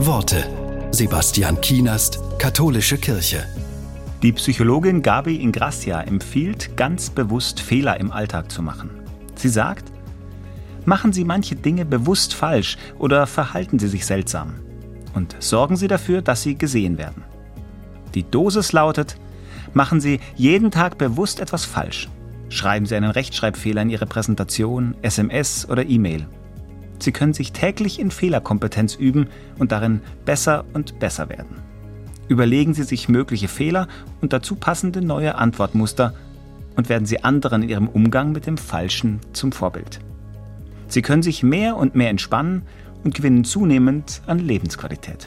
Worte. Sebastian Kienast, Katholische Kirche. Die Psychologin Gabi Ingrassia empfiehlt, ganz bewusst Fehler im Alltag zu machen. Sie sagt, machen Sie manche Dinge bewusst falsch oder verhalten Sie sich seltsam. Und sorgen Sie dafür, dass Sie gesehen werden. Die Dosis lautet, machen Sie jeden Tag bewusst etwas falsch. Schreiben Sie einen Rechtschreibfehler in Ihre Präsentation, SMS oder E-Mail. Sie können sich täglich in Fehlerkompetenz üben und darin besser und besser werden. Überlegen Sie sich mögliche Fehler und dazu passende neue Antwortmuster und werden Sie anderen in ihrem Umgang mit dem Falschen zum Vorbild. Sie können sich mehr und mehr entspannen und gewinnen zunehmend an Lebensqualität.